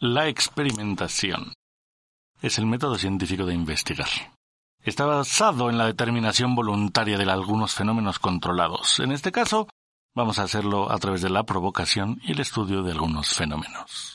La experimentación es el método científico de investigar. Está basado en la determinación voluntaria de algunos fenómenos controlados. En este caso, vamos a hacerlo a través de la provocación y el estudio de algunos fenómenos.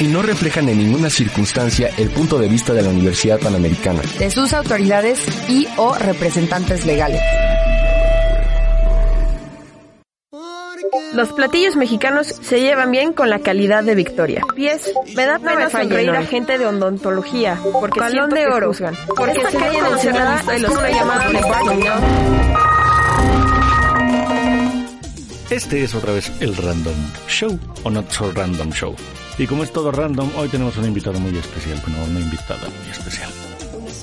Y no reflejan en ninguna circunstancia el punto de vista de la Universidad Panamericana, de sus autoridades y o representantes legales. Los platillos mexicanos se llevan bien con la calidad de Victoria. Pies, me da pena me sonreír a gente de odontología, porque Balón siento de que oro. juzgan. Porque Esta se calle de encerrada Ensenada es una llamada telefónica. Este es otra vez el Random Show, o Not So Random Show. Y como es todo random, hoy tenemos un invitado muy especial, bueno, una invitada muy especial.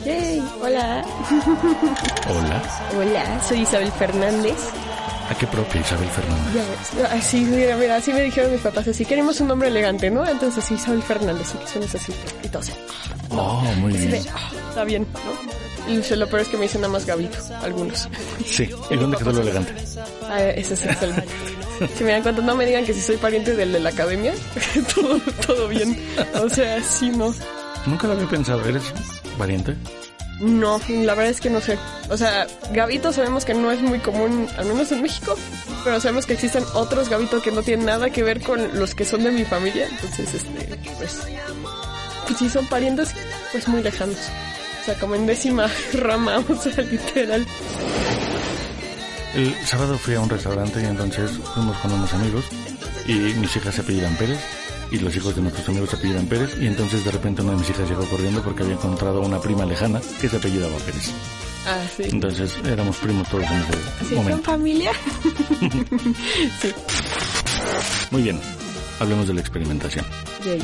Yay, hola. Hola, Hola, soy Isabel Fernández. ¿a qué propia Isabel Fernández? Ya, así, mira, mira, así me dijeron mis papás, así queremos un nombre elegante, ¿no? Entonces así, Isabel Fernández, y que suenes así, y todo así. Oh, muy bien. de, ah, está bien, ¿no? Y lo peor es que me dicen nada más Gabito, algunos. Sí, ¿y dónde quedó lo elegante? Ah, ese es el Si me dan cuenta, no me digan que si soy pariente del de la academia, todo, todo bien. O sea, sí, no. Nunca lo había pensado, ¿eres valiente? No, la verdad es que no sé. O sea, Gabito sabemos que no es muy común, al menos en México, pero sabemos que existen otros Gabito que no tienen nada que ver con los que son de mi familia. Entonces, este, pues, pues si son parientes, pues muy lejanos. Sea, como en décima rama, o sea, literal. El sábado fui a un restaurante y entonces fuimos con unos amigos y mis hijas se apellidan Pérez y los hijos de nuestros amigos se apellidan Pérez y entonces de repente una de mis hijas llegó corriendo porque había encontrado una prima lejana que se apellidaba Pérez. Ah, sí. Entonces éramos primos todos en ese ¿Sí momento. familia? sí. Muy bien, hablemos de la experimentación. Yay.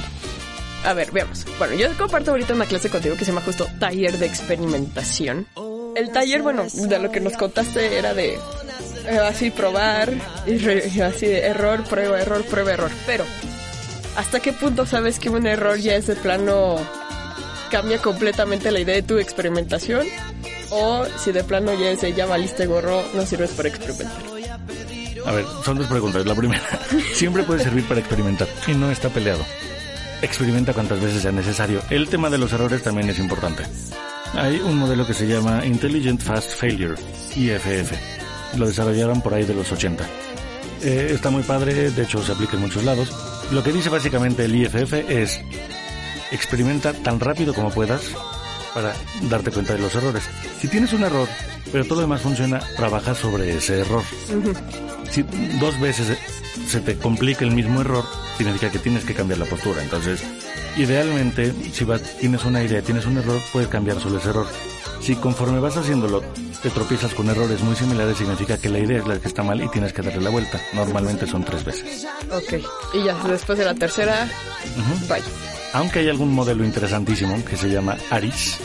A ver, veamos. Bueno, yo comparto ahorita una clase contigo que se llama justo taller de experimentación. El taller, bueno, de lo que nos contaste era de eh, así probar, y así de error, prueba, error, prueba, error. Pero, ¿hasta qué punto sabes que un error ya es de plano cambia completamente la idea de tu experimentación? O si de plano ya es de ya valiste gorro, no sirves para experimentar. A ver, son dos preguntas. La primera, siempre puede servir para experimentar y no está peleado. Experimenta cuantas veces sea necesario. El tema de los errores también es importante. Hay un modelo que se llama Intelligent Fast Failure, IFF. Lo desarrollaron por ahí de los 80. Eh, está muy padre, de hecho se aplica en muchos lados. Lo que dice básicamente el IFF es experimenta tan rápido como puedas para darte cuenta de los errores. Si tienes un error, pero todo lo demás funciona, trabaja sobre ese error. Si dos veces se te complica el mismo error, significa que tienes que cambiar la postura. Entonces, idealmente, si vas, tienes una idea, tienes un error, puedes cambiar solo ese error. Si conforme vas haciéndolo te tropiezas con errores muy similares, significa que la idea es la que está mal y tienes que darle la vuelta. Normalmente son tres veces. Ok. Y ya, después de la tercera, bye. Aunque hay algún modelo interesantísimo que se llama ARIS,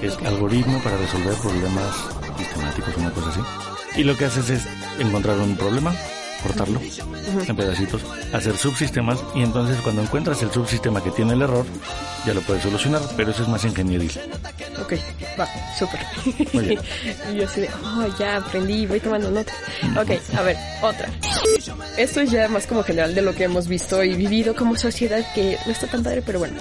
que es algoritmo para resolver problemas sistemáticos, una cosa así. Y lo que haces es encontrar un problema, cortarlo en pedacitos, hacer subsistemas y entonces cuando encuentras el subsistema que tiene el error, ya lo puedes solucionar, pero eso es más ingenieril. Ok, va, súper. Yo así de, oh, ya aprendí, voy tomando nota. Ok, a ver, otra. Esto es ya más como general de lo que hemos visto y vivido como sociedad que no está tan padre, pero bueno.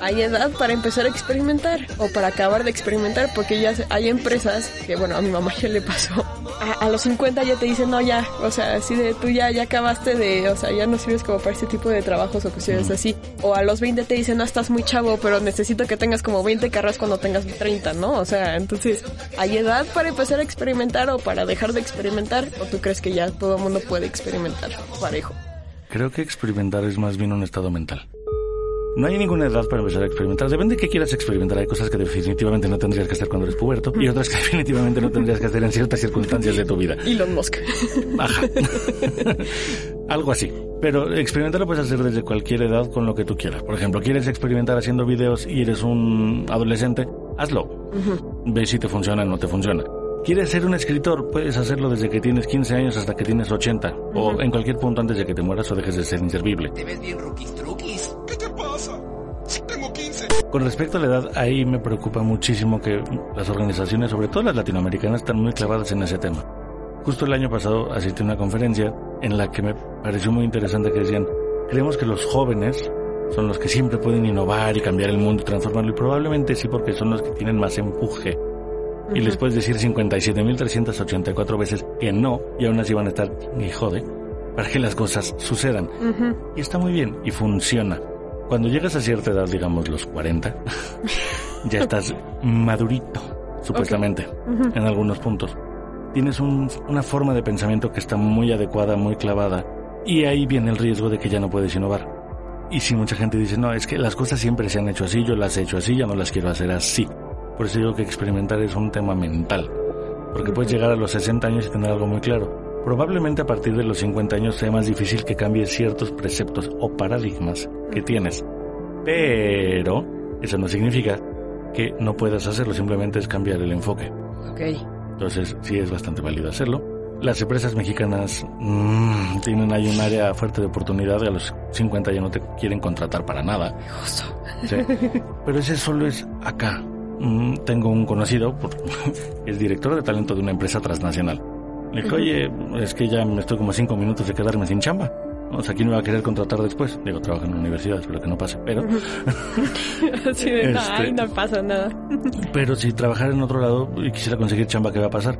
Hay edad para empezar a experimentar o para acabar de experimentar porque ya hay empresas que, bueno, a mi mamá ya le pasó. A, a los 50 ya te dicen, no, ya, o sea, así de tú ya, ya acabaste de, o sea, ya no sirves como para este tipo de trabajos o cuestiones así. O a los 20 te dicen, no, estás muy chavo, pero necesito que tengas como 20 carreras cuando tengas 30, ¿no? O sea, entonces, ¿hay edad para empezar a experimentar o para dejar de experimentar? ¿O tú crees que ya todo el mundo puede experimentar parejo? Creo que experimentar es más bien un estado mental. No hay ninguna edad para empezar a experimentar. Depende de qué quieras experimentar. Hay cosas que definitivamente no tendrías que hacer cuando eres puberto y otras que definitivamente no tendrías que hacer en ciertas circunstancias de tu vida. Elon Musk. Ajá. Algo así. Pero experimentar lo puedes hacer desde cualquier edad con lo que tú quieras. Por ejemplo, quieres experimentar haciendo videos y eres un adolescente, hazlo. Ve si te funciona o no te funciona. ¿Quieres ser un escritor? Puedes hacerlo desde que tienes 15 años hasta que tienes 80. O en cualquier punto antes de que te mueras o dejes de ser inservible. Te ves bien rookies truquis. Con respecto a la edad, ahí me preocupa muchísimo que las organizaciones, sobre todo las latinoamericanas, están muy clavadas en ese tema. Justo el año pasado asistí a una conferencia en la que me pareció muy interesante que decían, creemos que los jóvenes son los que siempre pueden innovar y cambiar el mundo y transformarlo, y probablemente sí porque son los que tienen más empuje. Y les puedes decir 57.384 veces que no, y aún así van a estar ni jode, para que las cosas sucedan. Y está muy bien, y funciona. Cuando llegas a cierta edad, digamos los 40, ya estás madurito, supuestamente, en algunos puntos. Tienes un- una forma de pensamiento que está muy adecuada, muy clavada, y ahí viene el riesgo de que ya no puedes innovar. Y si mucha gente dice, no, es que las cosas siempre se han hecho así, yo las he hecho así, ya no las quiero hacer así. Por eso digo que experimentar es un tema mental. Porque puedes llegar a los 60 años y tener algo muy claro. Probablemente a partir de los 50 años sea más difícil que cambies ciertos preceptos o paradigmas que tienes. Pero eso no significa que no puedas hacerlo, simplemente es cambiar el enfoque. Ok. Entonces sí es bastante válido hacerlo. Las empresas mexicanas mm, tienen ahí un área fuerte de oportunidad. A los 50 ya no te quieren contratar para nada. Justo. Sí. Pero ese solo es acá. Mm, tengo un conocido, es director de talento de una empresa transnacional. Le dije, oye, es que ya me estoy como cinco minutos de quedarme sin chamba. O sea, ¿quién me va a querer contratar después? Digo, trabajo en una universidad, espero que no pase. Pero, Así de, Este- ay, no pasa nada. pero si trabajara en otro lado y quisiera conseguir chamba, ¿qué va a pasar?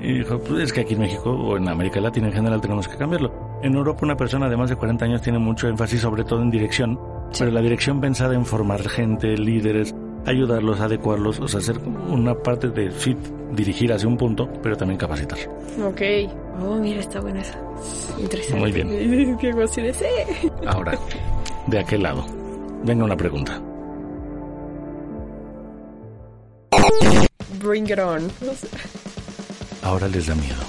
Y dijo, pues es que aquí en México o en América Latina en general tenemos que cambiarlo. En Europa una persona de más de 40 años tiene mucho énfasis sobre todo en dirección, pero la dirección pensada en formar gente, líderes, ayudarlos, adecuarlos, o sea, hacer una parte de sí, dirigir hacia un punto, pero también capacitar. Ok. Oh, mira, está buena esa. Interesante. Muy bien. Qué de sí. Ahora, de aquel lado, venga una pregunta. Bring it on. Ahora les da miedo.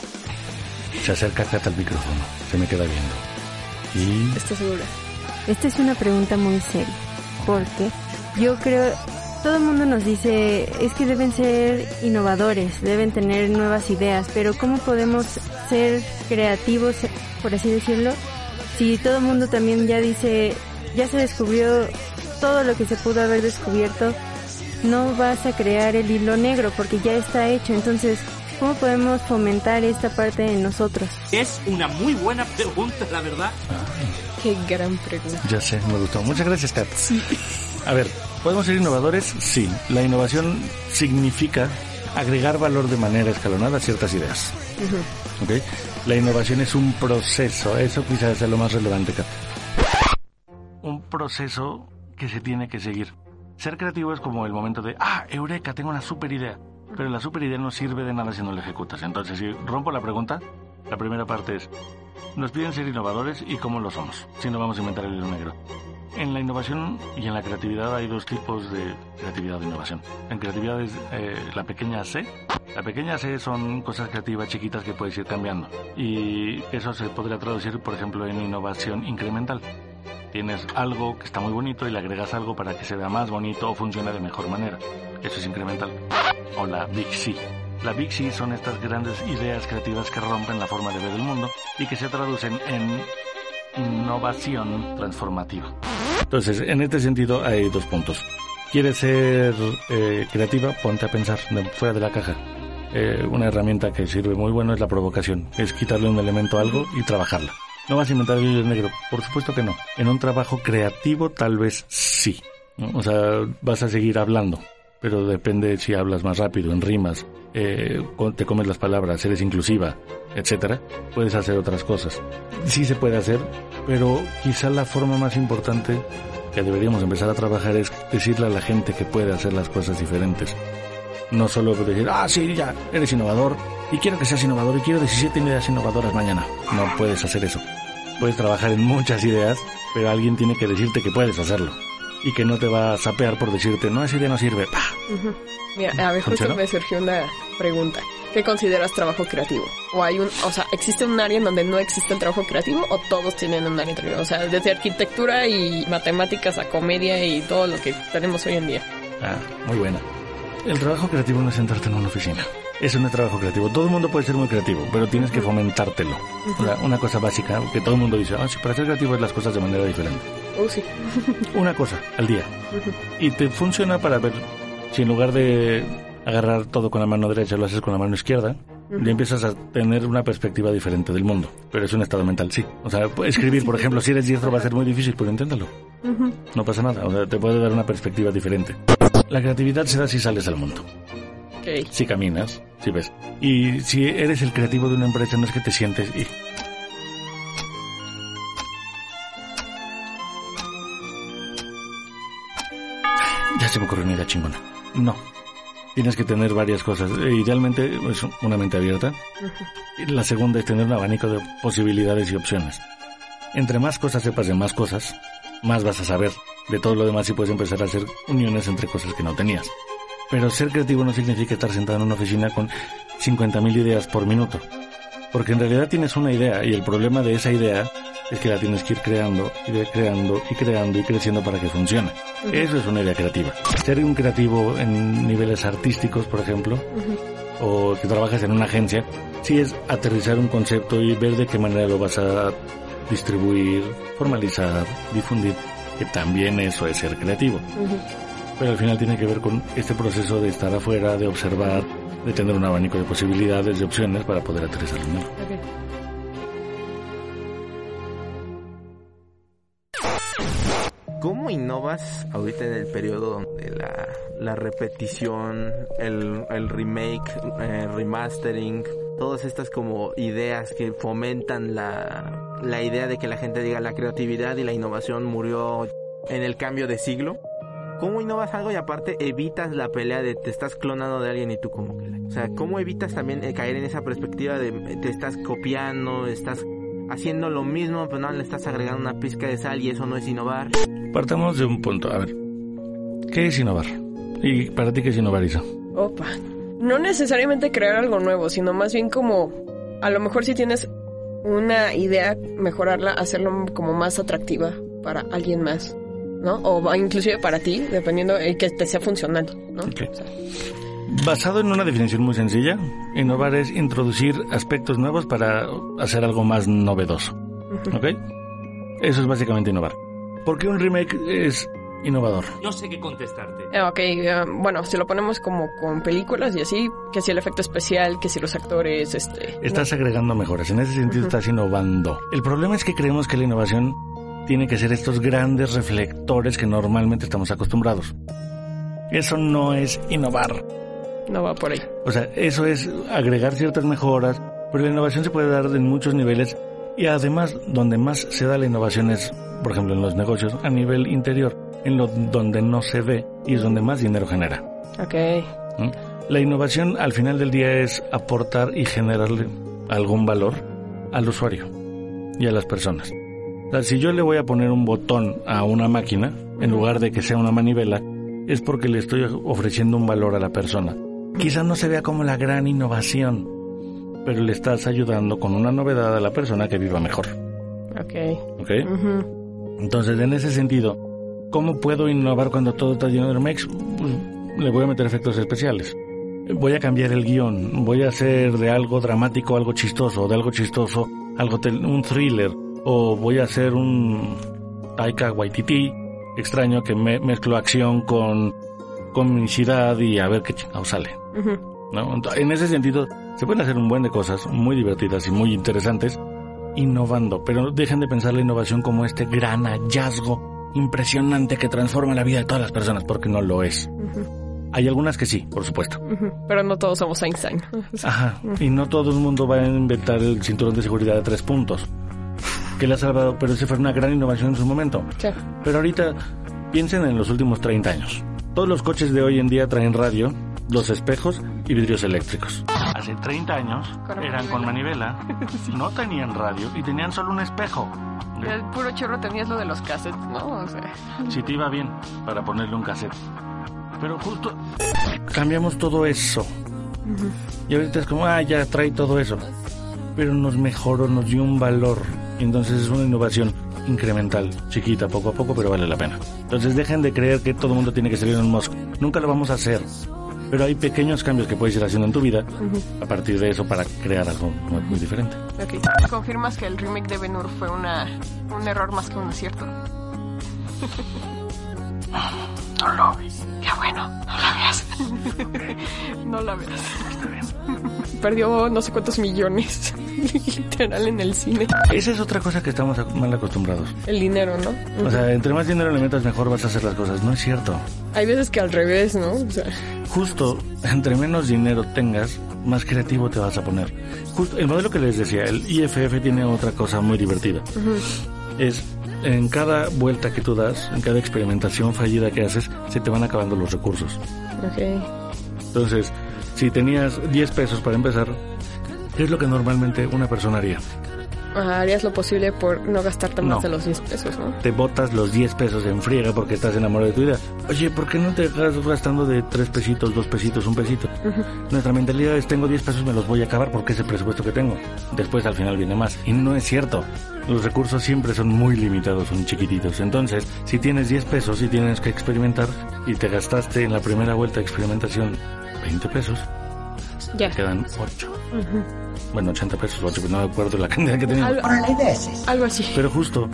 Se acerca Cata al micrófono, se me queda viendo. Y ¿Estás segura? Esta es una pregunta muy seria, porque yo creo, todo el mundo nos dice, es que deben ser innovadores, deben tener nuevas ideas, pero ¿cómo podemos ser creativos, por así decirlo, si todo el mundo también ya dice, ya se descubrió todo lo que se pudo haber descubierto, no vas a crear el hilo negro porque ya está hecho, entonces, ¿cómo podemos fomentar esta parte en nosotros? Es una muy buena pregunta, la verdad. Qué gran pregunta. ya sé, me gustó. Muchas gracias, Kat. A ver, ¿podemos ser innovadores? Sí. La innovación significa agregar valor de manera escalonada a ciertas ideas. ¿Ok? La innovación es un proceso. Eso quizás sea lo más relevante, Kat. Un proceso que se tiene que seguir. Ser creativo es como el momento de, ah, eureka, tengo una super idea. Pero la super idea no sirve de nada si no la ejecutas. Entonces, si rompo la pregunta, la primera parte es, nos piden ser innovadores y cómo lo somos, si no vamos a inventar el hilo negro. En la innovación y en la creatividad hay dos tipos de creatividad e innovación. En creatividad es eh, la pequeña C. La pequeña C son cosas creativas chiquitas que puedes ir cambiando. Y eso se podría traducir, por ejemplo, en innovación incremental. Tienes algo que está muy bonito y le agregas algo para que se vea más bonito o funcione de mejor manera. Eso es incremental. O la Big C. La Big C son estas grandes ideas creativas que rompen la forma de ver el mundo y que se traducen en innovación transformativa. Entonces, en este sentido hay dos puntos. ¿Quieres ser eh, creativa? Ponte a pensar fuera de la caja. Eh, una herramienta que sirve muy bueno es la provocación. Es quitarle un elemento a algo y trabajarla. ¿No vas a inventar el hilo negro? Por supuesto que no. En un trabajo creativo tal vez sí. O sea, vas a seguir hablando. Pero depende si hablas más rápido, en rimas, eh, te comes las palabras, eres inclusiva, etcétera. Puedes hacer otras cosas. Sí se puede hacer, pero quizá la forma más importante que deberíamos empezar a trabajar es decirle a la gente que puede hacer las cosas diferentes. No solo decir, ah, sí, ya, eres innovador y quiero que seas innovador y quiero 17 ideas innovadoras mañana. No puedes hacer eso. Puedes trabajar en muchas ideas, pero alguien tiene que decirte que puedes hacerlo. Y que no te va a sapear por decirte, no, esa idea no sirve. ¡Pah! Mira, a ver, justo me surgió una pregunta. ¿Qué consideras trabajo creativo? O hay un, o sea, ¿existe un área en donde no existe el trabajo creativo o todos tienen un área creativo? O sea, desde arquitectura y matemáticas a comedia y todo lo que tenemos hoy en día. Ah, muy buena. El trabajo creativo no es sentarte en una oficina. Eso no es trabajo creativo. Todo el mundo puede ser muy creativo, pero tienes que fomentártelo. O sea, una cosa básica que todo el mundo dice, ah, sí, para ser creativo es las cosas de manera diferente. Oh, sí. Una cosa al día. Y te funciona para ver si en lugar de agarrar todo con la mano derecha lo haces con la mano izquierda, y empiezas a tener una perspectiva diferente del mundo. Pero es un estado mental, sí. O sea, escribir, por ejemplo, si eres diestro va a ser muy difícil, pero inténtalo. No pasa nada, o sea, te puede dar una perspectiva diferente. La creatividad se da si sales al mundo, Ok. si caminas, si ves. Y si eres el creativo de una empresa, no es que te sientes y... Ya se me ocurrió una idea chingona. No. Tienes que tener varias cosas. E, Idealmente es una mente abierta. Y La segunda es tener un abanico de posibilidades y opciones. Entre más cosas sepas de más cosas, más vas a saber de todo lo demás y puedes empezar a hacer uniones entre cosas que no tenías. Pero ser creativo no significa estar sentado en una oficina con 50.000 ideas por minuto. Porque en realidad tienes una idea y el problema de esa idea es que la tienes que ir creando y creando y creando y creciendo para que funcione. Eso es una idea creativa. Ser un creativo en niveles artísticos, por ejemplo, o que trabajas en una agencia, sí es aterrizar un concepto y ver de qué manera lo vas a distribuir, formalizar, difundir, que también eso es ser creativo. Pero al final tiene que ver con este proceso de estar afuera, de observar, de tener un abanico de posibilidades, de opciones para poder aterrizar en él. ¿Cómo ahorita en el periodo donde la, repetición, el, remake, eh, remastering, todas estas como ideas que fomentan la, la idea de que la gente diga la creatividad y la innovación murió en el cambio de siglo? ¿Cómo innovas algo y aparte evitas la pelea de te estás clonando de alguien y tú como que O sea, ¿cómo evitas también eh, caer en esa perspectiva de te estás copiando, estás haciendo lo mismo, pero no le estás agregando una pizca de sal y eso no es innovar? Partamos de un punto. A ver, ¿qué es innovar? ¿Y para ti qué es innovar, Isa? Opa. No necesariamente crear algo nuevo, sino más bien como, a lo mejor si tienes una idea, mejorarla, hacerlo como más atractiva para alguien más, ¿no? O inclusive para ti, dependiendo de que te sea funcional, ¿no? Ok. O sea, Basado en una definición muy sencilla, innovar es introducir aspectos nuevos para hacer algo más novedoso. ¿Ok? Eso es básicamente innovar. ¿Por qué un remake es innovador? No sé qué contestarte. eh, ok, eh, bueno, si lo ponemos como con películas y así, que si el efecto especial, que si los actores, este... Estás agregando mejoras, en ese sentido estás innovando. El problema es que creemos que la innovación tiene que ser estos grandes reflectores que normalmente estamos acostumbrados. Eso no es innovar. No va por ahí. O sea, eso es agregar ciertas mejoras, pero la innovación se puede dar en muchos niveles y además donde más se da la innovación es, por ejemplo, en los negocios a nivel interior, en lo donde no se ve y es donde más dinero genera. Ok. ¿Mm? La innovación al final del día es aportar y generarle algún valor al usuario y a las personas. O sea, si yo le voy a poner un botón a una máquina, en lugar de que sea una manivela, es porque le estoy ofreciendo un valor a la persona. Quizá no se vea como la gran innovación, pero le estás ayudando con una novedad a la persona que viva mejor. Ok. ¿Ok? Entonces, en ese sentido, ¿cómo puedo innovar cuando todo está lleno de remakes? Pues, le voy a meter efectos especiales. Voy a cambiar el guion. Voy a hacer de algo dramático algo chistoso, de algo chistoso algo un thriller. O voy a hacer un Taika Waititi extraño que me mezclo acción con comicidad y a ver qué chingado sale. Ujú. ¿no? Ent- En ese sentido, se pueden hacer un buen de cosas muy divertidas y muy interesantes innovando, pero no dejen de pensar la innovación como este gran hallazgo impresionante que transforma la vida de todas las personas, porque no lo es. Hay algunas que sí, por supuesto. Pero no todos somos Einstein. Ajá. Y no todo el mundo va a inventar el cinturón de seguridad de tres puntos. Que le ha salvado, pero esa fue una gran innovación en su momento. Sí. Pero ahorita, piensen en los últimos 30 años. Todos los coches de hoy en día traen radio, los espejos y vidrios eléctricos. Hace 30 años Con eran con manivela, no tenían radio y tenían solo un espejo. El puro chorro tenías lo de los cassettes, ¿no? O sea, Si te iba bien para ponerle un cassette. Pero justo cambiamos todo eso. Y ahorita es como, ah, ya trae todo eso. Pero nos mejoró, nos dio un valor. Entonces es una innovación incremental, chiquita, poco a poco, pero vale la pena. Entonces dejen de creer que todo el mundo tiene que ser Elon Musk. Nunca lo vamos a hacer. Pero hay pequeños cambios que puedes ir haciendo en tu vida a partir de eso para crear algo muy, muy diferente. Ok. ¿Confirmas que el remake de Ben Hur fue una, un error más que un acierto? No lo ves. Qué bueno, no la veas. Perdió no sé cuántos millones, literal, en el cine. Esa es otra cosa que estamos mal acostumbrados. El dinero, ¿no? O sea, entre más dinero le metas, mejor vas a hacer las cosas. No es cierto. Hay veces que al revés, ¿no? O sea, Justo, entre menos dinero tengas, más creativo te vas a poner. Justo, el modelo que les decía, el IFF tiene otra cosa muy divertida. Es, en cada vuelta que tú das, en cada experimentación fallida que haces, se te van acabando los recursos. ok. Entonces, si tenías 10 pesos para empezar, ¿qué es lo que normalmente una persona haría? Harías lo posible por no gastarte más No. de los 10 pesos, ¿no? Te botas los 10 pesos en friega porque estás enamorado de tu idea. Oye, ¿por qué no te estás gastando de 3 pesitos, 2 pesitos, un pesito? Nuestra mentalidad es tengo 10 pesos, me los voy a acabar porque es el presupuesto que tengo. Después al final viene más. Y no es cierto. Los recursos siempre son muy limitados, son chiquititos. Entonces, si tienes 10 pesos y tienes que experimentar y te gastaste en la primera vuelta de experimentación 20 pesos, Ya. quedan 8. Bueno, 80 pesos, 8, pero no me acuerdo la cantidad que tenía. Algo, algo así. Pero justo,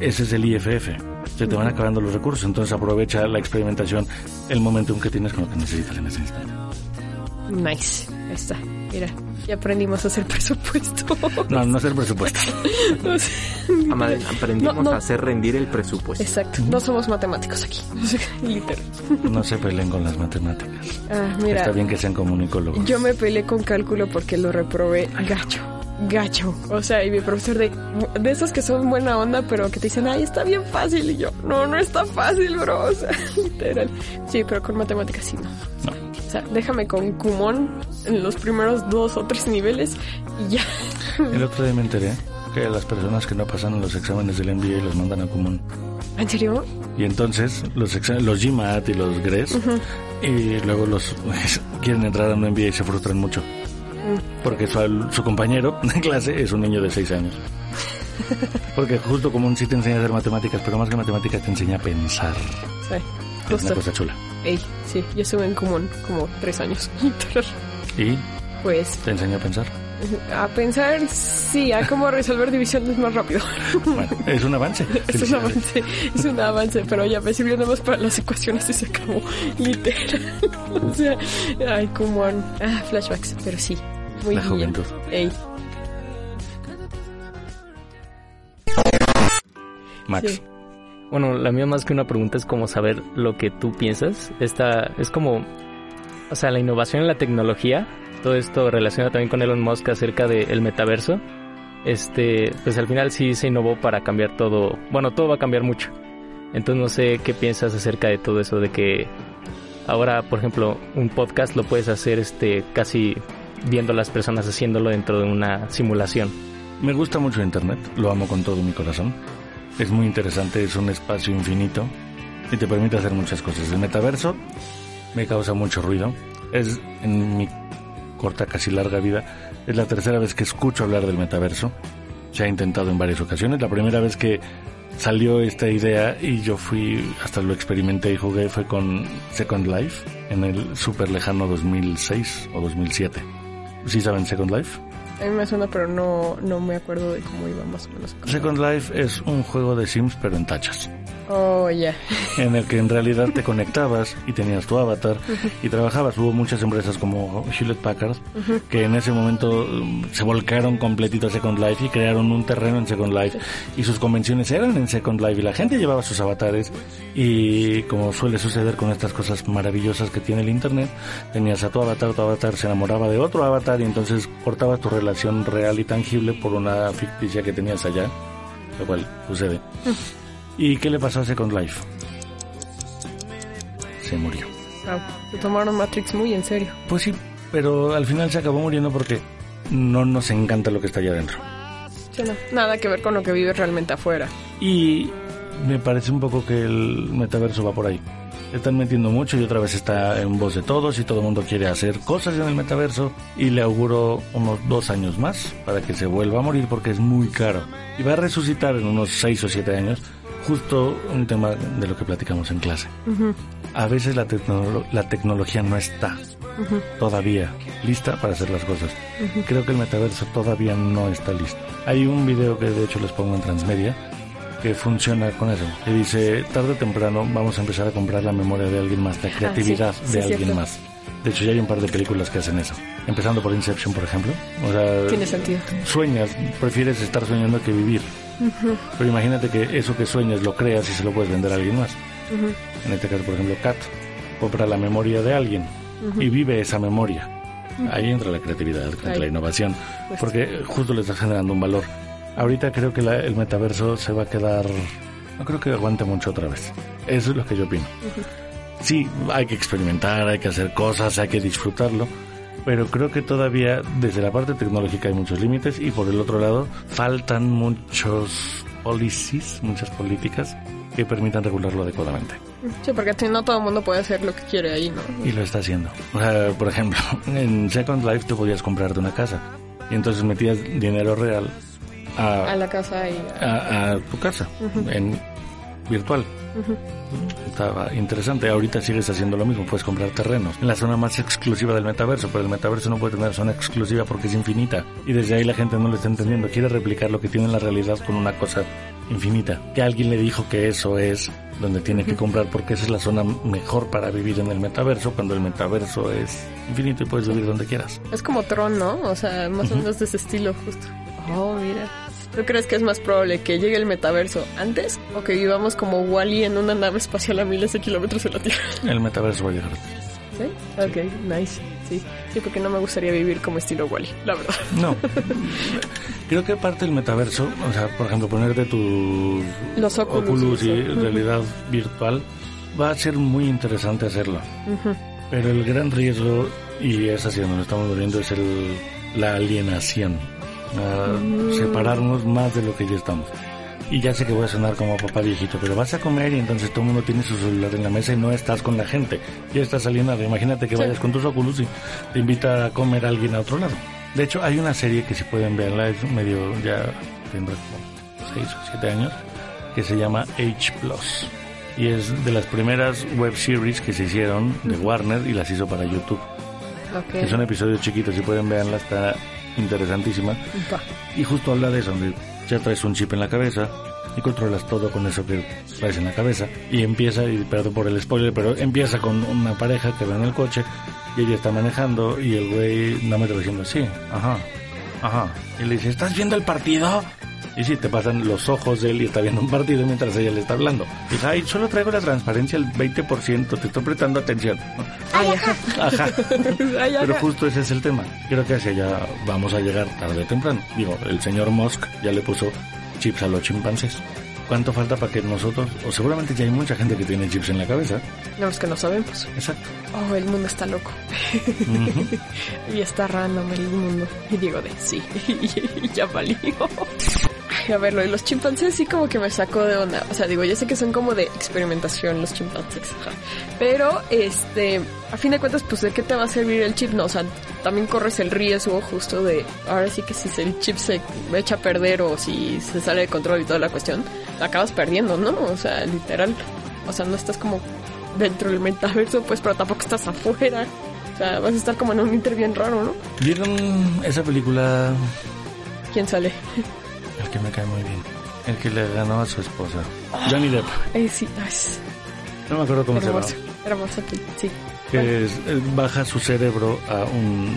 ese es el IFF. Se te van acabando los recursos, entonces aprovecha la experimentación, el momentum que tienes con lo que necesitas en ese instante. Nice. Ahí está. Mira, ya aprendimos a hacer presupuesto. No, no hacer presupuesto. Aprendimos No, no. a hacer rendir el presupuesto. Exacto. No somos matemáticos aquí. Literal. No se peleen con las matemáticas. Ah, mira. Está bien que sean comunicólogos. Yo me peleé con cálculo porque lo reprobé gacho. Gacho. O sea, y mi profesor de, de esos que son buena onda, pero que te dicen, ay, está bien fácil. Y yo, no, no está fácil, bro. O sea, literal. Sí, pero con matemáticas sí no. No. O sea, déjame con Kumon en los primeros dos o tres niveles y ya. El otro día me enteré que las personas que no pasan los exámenes del MBA los mandan a común. ¿En serio? Y entonces los los GMAT y los GRES y luego los quieren entrar a un MBA y se frustran mucho. Porque su, compañero de clase es un niño de 6 años. Porque justo común sí te enseña a hacer matemáticas, pero más que matemáticas te enseña a pensar. Sí. Es una Justo. cosa chula. Ey, sí, yo estuve en Kumon como tres años. Y Pues te enseña a pensar. a pensar, sí, a cómo resolver divisiones más rápido. Bueno, es un avance. Es un avance, es un avance, pero ya me sirvió nada más para las ecuaciones y se acabó, literal. O sea, ay, como ah, flashbacks, pero sí, muy La juventud. Ey, Max. sí. Bueno, la mía más que una pregunta es como saber lo que tú piensas. Esta es como, o sea, la innovación en la tecnología. Todo esto relaciona también con Elon Musk acerca del metaverso. Este, pues al final sí se innovó para cambiar todo. Bueno, todo va a cambiar mucho. Entonces no sé qué piensas acerca de todo eso de que ahora, por ejemplo, un podcast lo puedes hacer este casi viendo a las personas haciéndolo dentro de una simulación. Me gusta mucho Internet, lo amo con todo mi corazón. Es muy interesante, es un espacio infinito y te permite hacer muchas cosas. El metaverso me causa mucho ruido. Es en mi corta, casi larga vida, es la tercera vez que escucho hablar del metaverso. Se ha intentado en varias ocasiones. La primera vez que salió esta idea y yo fui, hasta lo experimenté y jugué, fue con Second Life en el súper lejano 2006 o 2007. ¿Sí saben Second Life? A mí me suena, pero no, no me acuerdo de cómo iba más o menos. Second Life es un juego de Sims pero en tachas, Oh, ya. en el que en realidad te conectabas y tenías tu avatar y trabajabas. Hubo muchas empresas como Hewlett Packard que en ese momento um, se volcaron completito a Second Life y crearon un terreno en Second Life y sus convenciones eran en Second Life y la gente llevaba sus avatares y como suele suceder con estas cosas maravillosas que tiene el internet, tenías a tu avatar, tu avatar se enamoraba de otro avatar y entonces cortabas tu relación real y tangible por una ficticia que tenías allá, lo cual sucede. ¿Y qué le pasó a Second Life? Se murió. Wow. Se tomaron Matrix muy en serio. Pues sí, pero al final se acabó muriendo porque no nos encanta lo que está allá adentro. Sí, no. Nada que ver con lo que vive realmente afuera. Y me parece un poco que el metaverso va por ahí. Están metiendo mucho y otra vez está en voz de todos y todo el mundo quiere hacer cosas en el metaverso y le auguro unos dos años más para que se vuelva a morir porque es muy caro. Y va a resucitar en unos seis o siete años justo un tema de lo que platicamos en clase. A veces la, tecnolo- la tecnología no está todavía lista para hacer las cosas. Creo que el metaverso todavía no está listo. Hay un video que de hecho les pongo en Transmedia que funciona con eso. Que dice, tarde o temprano vamos a empezar a comprar la memoria de alguien más, la creatividad Ah, sí, de sí, alguien cierto. más. De hecho, ya hay un par de películas que hacen eso. Empezando por Inception, por ejemplo. O sea, Tiene sentido. sueñas, prefieres estar soñando que vivir. Pero imagínate que eso que sueñas lo creas y se lo puedes vender a alguien más. En este caso, por ejemplo, Kat compra la memoria de alguien y vive esa memoria. Ahí entra la creatividad, entra Ahí. la innovación, Pues porque justo le estás generando un valor. Ahorita creo que la- el metaverso se va a quedar... No creo que aguante mucho otra vez. Eso es lo que yo opino. Sí, hay que experimentar, hay que hacer cosas, hay que disfrutarlo, pero creo que todavía desde la parte tecnológica hay muchos límites y por el otro lado faltan muchos policies, muchas políticas que permitan regularlo adecuadamente. Sí, porque si no todo el mundo puede hacer lo que quiere ahí, ¿no? Y lo está haciendo. O sea, por ejemplo, en Second Life tú podías comprarte una casa y entonces metías dinero real a, A la casa y... a, a tu casa en virtual. Estaba interesante. Ahorita sigues haciendo lo mismo. Puedes comprar terrenos en la zona más exclusiva del metaverso, pero el metaverso no puede tener zona exclusiva porque es infinita. Y desde ahí la gente no lo está entendiendo. Quiere replicar lo que tiene en la realidad con una cosa infinita. Que alguien le dijo que eso es donde tiene que comprar porque esa es la zona mejor para vivir en el metaverso cuando el metaverso es infinito y puedes vivir donde quieras. Es como Tron, ¿no? O sea, más o menos de ese estilo, justo. Oh, mira. ¿Tú crees que es más probable que llegue el metaverso antes o que vivamos como Wally en una nave espacial a miles de kilómetros de la Tierra? El metaverso va a llegar. ¿Sí? Ok, nice. Sí, sí, porque no me gustaría vivir como estilo Wally, la verdad. No. Creo que parte del metaverso, o sea, por ejemplo, ponerte tus Los Oculus y y eso. realidad virtual, va a ser muy interesante hacerlo. Pero el gran riesgo, y es hacia donde estamos volviendo, es el, la alienación. A Separarnos más de lo que ya estamos. Y ya sé que voy a sonar como papá viejito, pero vas a comer y entonces todo el mundo tiene su celular en la mesa y no estás con la gente. Ya estás alienado. Imagínate que Sí. vayas con tus Oculus y te invita a comer alguien a otro lado. De hecho, hay una serie que si pueden verla, es medio, ya tendrá como 6 o 7 años, que se llama H Plus. Y es de las primeras web series que se hicieron de Warner y las hizo para YouTube. Que son episodios chiquitos, si pueden verla, está interesantísima. Y justo habla de eso, donde ya traes un chip en la cabeza y controlas todo con eso que traes en la cabeza. Y empieza, y perdón por el spoiler, pero empieza con una pareja que va en el coche y ella está manejando y el güey nada más va diciendo, sí, ajá, ajá. Y le dice, ¿estás viendo el partido? Y sí, te pasan los ojos de él y está viendo un partido mientras ella le está hablando. Y dice, ay, solo traigo la transparencia al 20%, te estoy prestando atención. Ay, ajá. Ajá. Ay, ajá. Pero justo ese es el tema. Creo que hacia allá vamos a llegar tarde o temprano. Digo, el señor Musk ya le puso chips a los chimpancés. ¿Cuánto falta para que nosotros, o seguramente ya hay mucha gente que tiene chips en la cabeza? No, es que no sabemos. Exacto. Oh, el mundo está loco. y está random el mundo. Y digo de sí. y ya valió. Ay, A ver, lo de los chimpancés sí como que me sacó de onda. O sea, digo, yo sé que son como de experimentación los chimpancés. ajá. Pero, este, a fin de cuentas, pues, ¿de qué te va a servir el chip? No, o sea, también corres el riesgo justo de, ahora sí que si el chip se echa a perder o si se sale de control y toda la cuestión, acabas perdiendo, ¿no? O sea, literal. O sea, no estás como dentro del metaverso, pues, pero tampoco estás afuera. O sea, vas a estar como en un inter bien raro, ¿no? ¿Vieron esa película? ¿Quién sale? El que me cae muy bien. El que le ganó a su esposa. Johnny Depp. Eh, sí, es No me acuerdo cómo se llama. hermosa, sí. Que es- eh, baja su cerebro a un...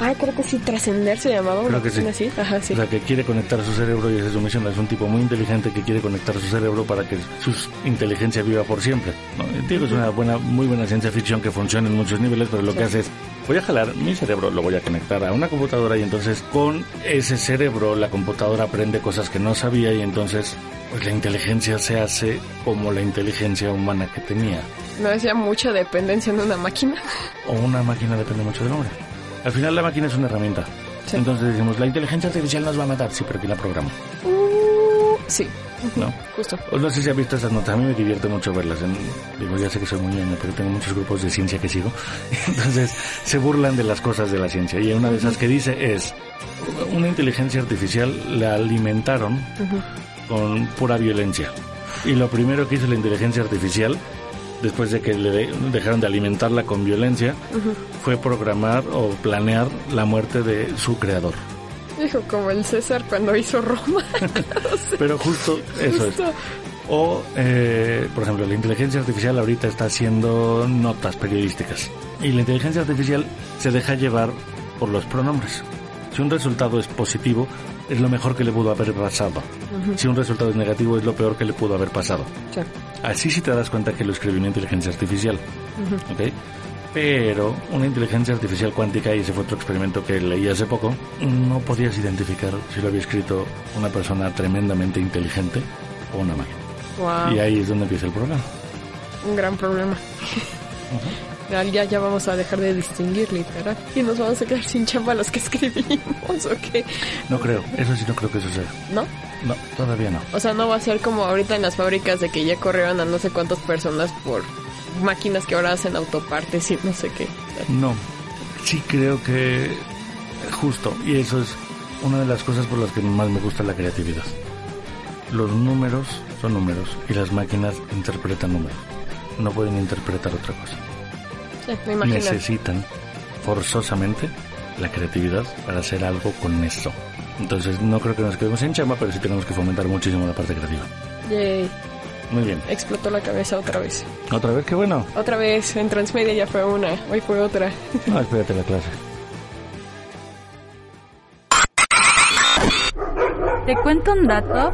Ah, creo que sí, trascender se llamaba. Creo que sí. así. Ajá, sí. O sea, que quiere conectar su cerebro y esa es su misión. Es un tipo muy inteligente que quiere conectar su cerebro para que su inteligencia viva por siempre. ¿no? Digo, es una buena, muy buena ciencia ficción que funciona en muchos niveles, pero lo que hace es, voy a jalar mi cerebro, lo voy a conectar a una computadora y entonces con ese cerebro la computadora aprende cosas que no sabía y entonces pues la inteligencia se hace como la inteligencia humana que tenía. No decía mucha dependencia en una máquina. O una máquina depende mucho del hombre. Al final la máquina es una herramienta. Sí. Entonces decimos, la inteligencia artificial nos va a matar, sí, pero aquí la programa. Uh, sí, ¿no? justo. No sé si has visto esas notas, a mí me divierte mucho verlas. En- digo, ya sé que soy muy ñoño, pero tengo muchos grupos de ciencia que sigo. Entonces, se burlan de las cosas de la ciencia. Y una de esas que dice es, una inteligencia artificial la alimentaron con pura violencia. Y lo primero que hizo la inteligencia artificial, después de que le de- dejaron de alimentarla con violencia, fue programar o planear la muerte de su creador. Dijo como el César cuando hizo Roma. Pero justo eso es. O, eh, por ejemplo, la inteligencia artificial ahorita está haciendo notas periodísticas. Y la inteligencia artificial se deja llevar por los pronombres. Si un resultado es positivo, es lo mejor que le pudo haber pasado. Si un resultado es negativo, es lo peor que le pudo haber pasado. Sí. Así sí te das cuenta que lo escribió una inteligencia artificial. Ujú. ¿ok? Pero una inteligencia artificial cuántica, y ese fue otro experimento que leí hace poco, no podías identificar si lo había escrito una persona tremendamente inteligente o una máquina. Wow. Y ahí es donde empieza el problema. Un gran problema. Ya, ya vamos a dejar de distinguir, literal. Y nos vamos a quedar sin chamba los que escribimos, ¿o qué? No creo, eso sí no creo que suceda. ¿No? No, todavía no. O sea, no va a ser como ahorita en las fábricas de que ya corrieron a no sé cuántas personas por máquinas que ahora hacen autopartes y no sé qué. No, sí creo que justo, y eso es una de las cosas por las que más me gusta la creatividad. Los números son números y las máquinas interpretan números. No pueden interpretar otra cosa. Sí, me imagino. Necesitan forzosamente la creatividad para hacer algo con eso. Entonces no creo que nos quedemos en chamba, pero sí tenemos que fomentar muchísimo la parte creativa. Yay. Muy bien. Explotó la cabeza otra vez. Otra vez, qué bueno. Otra vez, en Transmedia ya fue una, hoy fue otra. No, espérate la clase. ¿Te cuento un dato?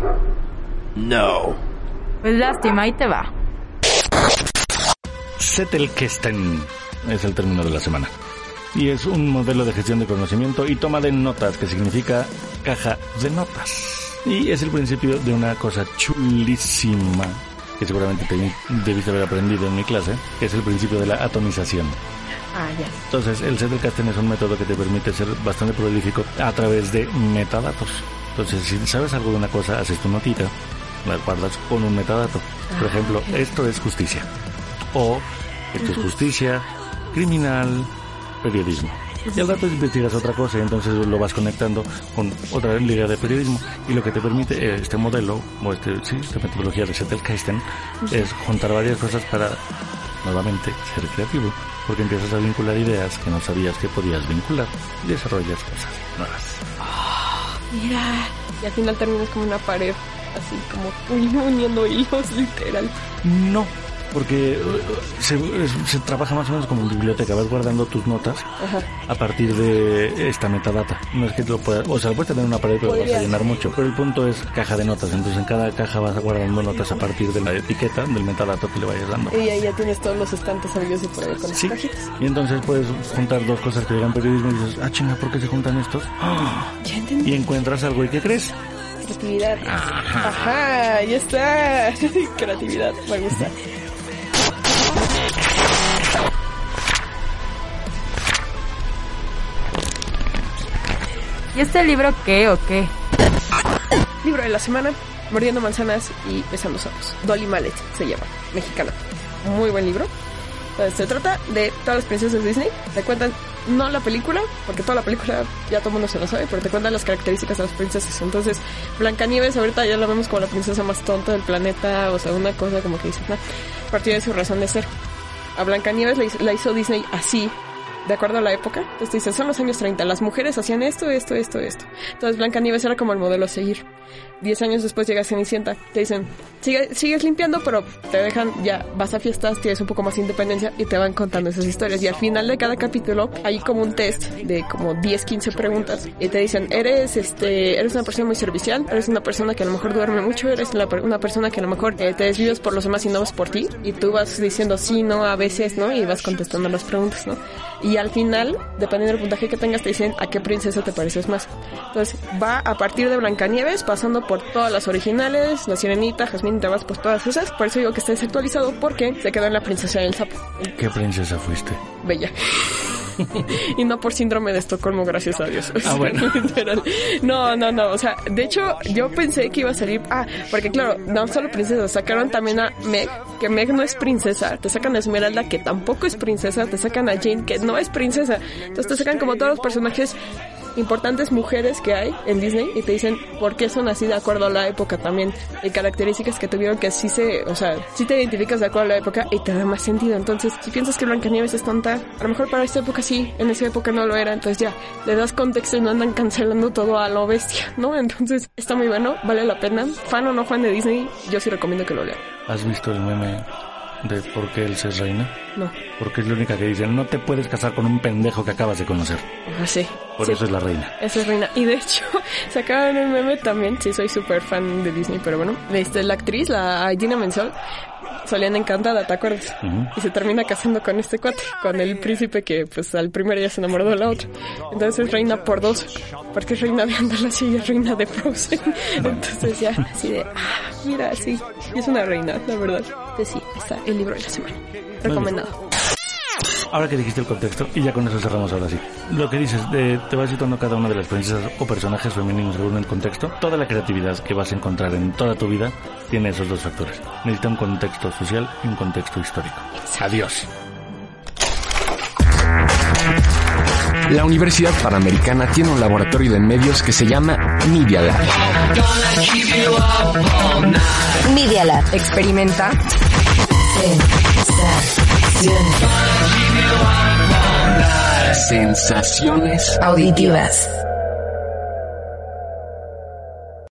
No. Pues lástima, ahí te va. Zettelkasten es el término de la semana. Y es un modelo de gestión de conocimiento y toma de notas, que significa caja de notas. Y es el principio de una cosa chulísima que seguramente te debiste haber aprendido en mi clase, que es el principio de la atomización. Ah, ya. Entonces, el Zettelkasten es un método que te permite ser bastante prolífico a través de metadatos. Entonces, si sabes algo de una cosa, haces tu notita, la guardas con un metadato. Por Ah, ejemplo, esto es justicia. O esto es justicia, criminal, periodismo. Y al rato investigas otra cosa y entonces lo vas conectando con otra liga de periodismo. Y lo que te permite eh, este modelo, o este, sí, esta metodología de Zettelkasten, Ujú. es juntar varias cosas para, nuevamente, ser creativo. Porque empiezas a vincular ideas que no sabías que podías vincular y desarrollas cosas nuevas. Mira. Y al final terminas como una pared, así como uni- uniendo hilos, literal. No, porque eh, se, trabaja más o menos como en biblioteca, vas guardando tus notas Ajá. a partir de esta metadata. No es que lo puedas, o sea, lo puedes tener en una pared, pero vas a llenar mucho. Pero el punto es caja de notas, entonces en cada caja vas guardando notas a partir de la etiqueta del metadato que le vayas dando. Y ahí ya tienes todos los estantes sabios y por ahí con las Sí. cajitas. Y entonces puedes juntar dos cosas que digan periodismo y dices, ah, chinga, ¿por qué se juntan estos? Ya entendí. Y encuentras algo y ¿qué crees? Creatividad. Ajá, ya está. Creatividad, me gusta. ¿Y este libro qué o qué? Libro de la semana, Mordiendo manzanas y besando sapos. Dolly Mallet se llama, mexicana. Muy buen libro. Se trata de todas las princesas de Disney. Te cuentan, no la película, porque toda la película ya todo el mundo se lo sabe, pero te cuentan las características de las princesas. Entonces, Blancanieves ahorita ya la vemos como la princesa más tonta del planeta, o sea, una cosa como que dices, no, a partir de su razón de ser. A Blancanieves la hizo Disney así, de acuerdo a la época. Entonces te dicen, son los años 30, las mujeres hacían esto, esto, esto, esto. Entonces Blancanieves era como el modelo a seguir. Diez años después llega Cenicienta, te dicen, sigue, sigues limpiando, pero te dejan, ya vas a fiestas, tienes un poco más de independencia y te van contando esas historias. Y al final de cada capítulo hay como un test de como 10, 15 preguntas y te dicen, eres este, eres una persona muy servicial, eres una persona que a lo mejor duerme mucho, eres la una persona que a lo mejor eh, te desvives por los demás y no vas por ti. Y tú vas diciendo sí, no, a veces, ¿no? Y vas contestando las preguntas, ¿no? Y al final, dependiendo del puntaje que tengas, te dicen a qué princesa te pareces más. Entonces, va a partir de Blancanieves, pasando por todas las originales, La Sirenita, Jasmine, te vas por todas esas. Por eso digo que está desactualizado, porque se quedó en la princesa del sapo. ¿Qué princesa fuiste? Bella. y no por síndrome de Estocolmo, gracias a Dios. Ah, bueno. No, no, no. O sea, de hecho, yo pensé que iba a salir. Ah, porque claro, no solo princesas. Sacaron también a Meg, que Meg no es princesa. Te sacan a Esmeralda, que tampoco es princesa. Te sacan a Jane, que no es princesa. Entonces te sacan como todos los personajes importantes mujeres que hay en Disney y te dicen por qué son así de acuerdo a la época también y características que tuvieron que sí se, o sea, sí te identificas de acuerdo a la época y te da más sentido. Entonces, si piensas que Blancanieves es tonta, a lo mejor para esta época sí, en esa época no lo era, entonces ya le das contexto y no andan cancelando todo a lo bestia, ¿no? Entonces, está muy bueno, vale la pena. Fan o no fan de Disney, yo sí recomiendo que lo lean. ¿Has visto el meme de por qué Elsa es reina? No. Porque es la única que dice, no te puedes casar con un pendejo que acabas de conocer. Ah, sí. Por sí. eso es la reina. Esa es reina. Y de hecho, sacaron un meme también. Sí, soy súper fan de Disney, pero bueno. Este, la actriz, la Gina Menzel, solían encantada, ¿te acuerdas? Ujú. Y se termina casando con este cuate, con el príncipe que, pues, al primero ya se enamoró de la otra. Entonces es reina por dos, porque es reina de Andalucía y es reina de Frozen. Entonces ya, así de, ah, mira, sí, y es una reina, la verdad. Pues sí, está el libro de la semana. Recomendado. Ahora que dijiste el contexto, y ya con eso cerramos ahora sí. Lo que dices, de, te vas situando cada una de las princesas o personajes femeninos según el contexto. Toda la creatividad que vas a encontrar en toda tu vida tiene esos dos factores. Necesita un contexto social y un contexto histórico. Adiós. La Universidad Panamericana tiene un laboratorio de medios que se llama Media Lab. Media Lab. Experimenta. Sensaciones Auditivas.